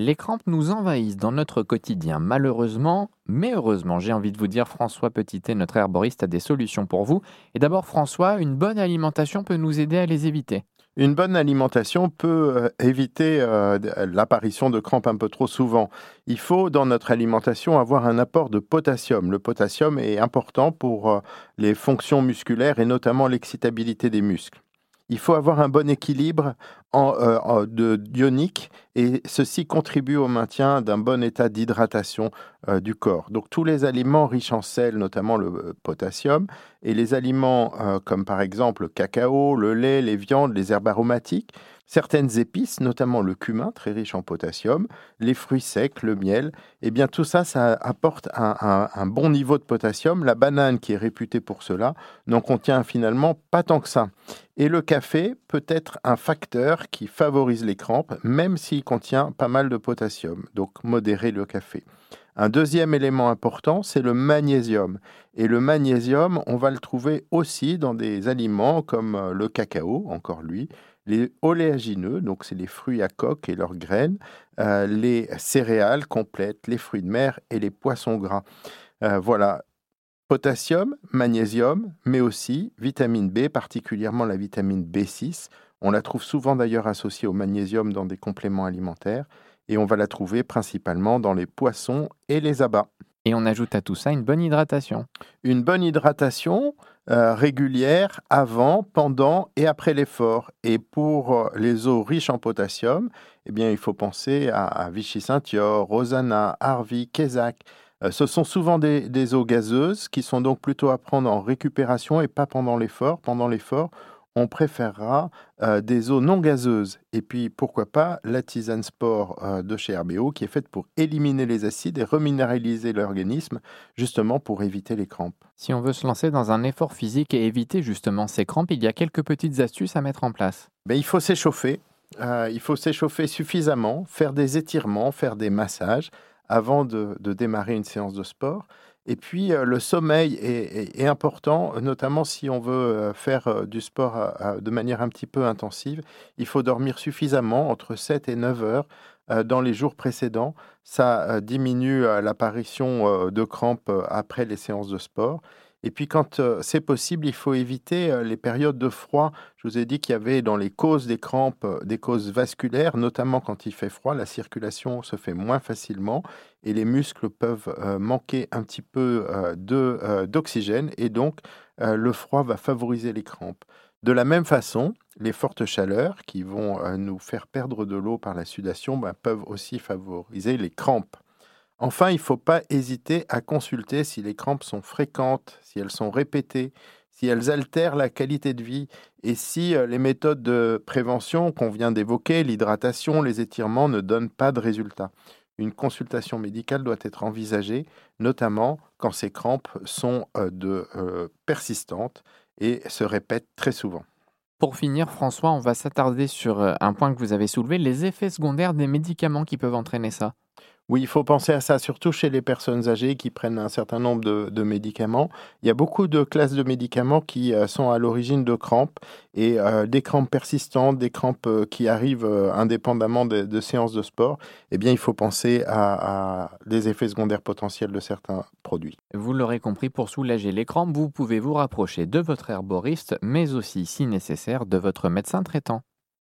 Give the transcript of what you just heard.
Les crampes nous envahissent dans notre quotidien, malheureusement, mais heureusement, j'ai envie de vous dire, François Petitet, notre herboriste, a des solutions pour vous. Et d'abord, François, une bonne alimentation peut nous aider à les éviter. Une bonne alimentation peut euh, éviter euh, l'apparition de crampes un peu trop souvent. Il faut dans notre alimentation avoir un apport de potassium. Le potassium est important pour euh, les fonctions musculaires et notamment l'excitabilité des muscles il faut avoir un bon équilibre en, euh, ionique et ceci contribue au maintien d'un bon état d'hydratation euh, du corps. Donc tous les aliments riches en sel, notamment le euh, potassium, et les aliments comme par exemple le cacao, le lait, les viandes, les herbes aromatiques, certaines épices, notamment le cumin, très riche en potassium, les fruits secs, le miel, eh bien tout ça, ça apporte un, bon niveau de potassium. La banane, qui est réputée pour cela, n'en contient finalement pas tant que ça. Et le café peut être un facteur qui favorise les crampes, même s'il contient pas mal de potassium. Donc modérer le café. Un deuxième élément important, c'est le magnésium. Et le magnésium, on va le trouver aussi dans des aliments comme euh, le cacao, encore lui, les oléagineux, donc c'est les fruits à coque et leurs graines, euh, les céréales complètes, les fruits de mer et les poissons gras. Euh, voilà, Potassium, magnésium, mais aussi vitamine B, particulièrement la vitamine B6. On la trouve souvent d'ailleurs associée au magnésium dans des compléments alimentaires et on va la trouver principalement dans les poissons et les abats. Et on ajoute à tout ça une bonne hydratation. Une bonne hydratation euh, régulière avant, pendant et après l'effort. Et pour euh, les eaux riches en potassium, eh bien, il faut penser à, Vichy-Saint-Yor, Rosanna, Harvey, Kézac. Euh, ce sont souvent des, eaux gazeuses qui sont donc plutôt à prendre en récupération et pas pendant l'effort. Pendant l'effort, on préférera euh, des eaux non gazeuses. Et puis, pourquoi pas, la tisane sport euh, de chez RBO qui est faite pour éliminer les acides et reminéraliser l'organisme, justement pour éviter les crampes. Si on veut se lancer dans un effort physique et éviter justement ces crampes, il y a quelques petites astuces à mettre en place. Ben, il faut s'échauffer. il faut s'échauffer suffisamment, faire des étirements, faire des massages avant de, démarrer une séance de sport. Et puis, euh, le sommeil est, important, notamment si on veut euh, faire euh, du sport de manière un petit peu intensive. Il faut dormir suffisamment, entre 7 et 9 heures, dans les jours précédents. Ça diminue l'apparition de crampes après les séances de sport. Et puis quand euh, c'est possible, il faut éviter euh, les périodes de froid. Je vous ai dit qu'il y avait dans les causes des crampes euh, des causes vasculaires, notamment quand il fait froid, la circulation se fait moins facilement et les muscles peuvent manquer un petit peu d'oxygène et donc le froid va favoriser les crampes. De la même façon, les fortes chaleurs qui vont nous faire perdre de l'eau par la sudation ben, peuvent aussi favoriser les crampes. Enfin, il ne faut pas hésiter à consulter si les crampes sont fréquentes, si elles sont répétées, si elles altèrent la qualité de vie et si euh, les méthodes de prévention qu'on vient d'évoquer, l'hydratation, les étirements, ne donnent pas de résultats. Une consultation médicale doit être envisagée, notamment quand ces crampes sont euh, de, euh, persistantes et se répètent très souvent. Pour finir, François, on va s'attarder sur un point que vous avez soulevé, les effets secondaires des médicaments qui peuvent entraîner ça. Oui, il faut penser à ça, surtout chez les personnes âgées qui prennent un certain nombre de, médicaments. Il y a beaucoup de classes de médicaments qui euh, sont à l'origine de crampes et euh, des crampes persistantes, des crampes euh, qui arrivent indépendamment de, séances de sport. Eh bien, il faut penser à, à des effets secondaires potentiels de certains produits. Vous l'aurez compris, pour soulager les crampes, vous pouvez vous rapprocher de votre herboriste, mais aussi, si nécessaire, de votre médecin traitant.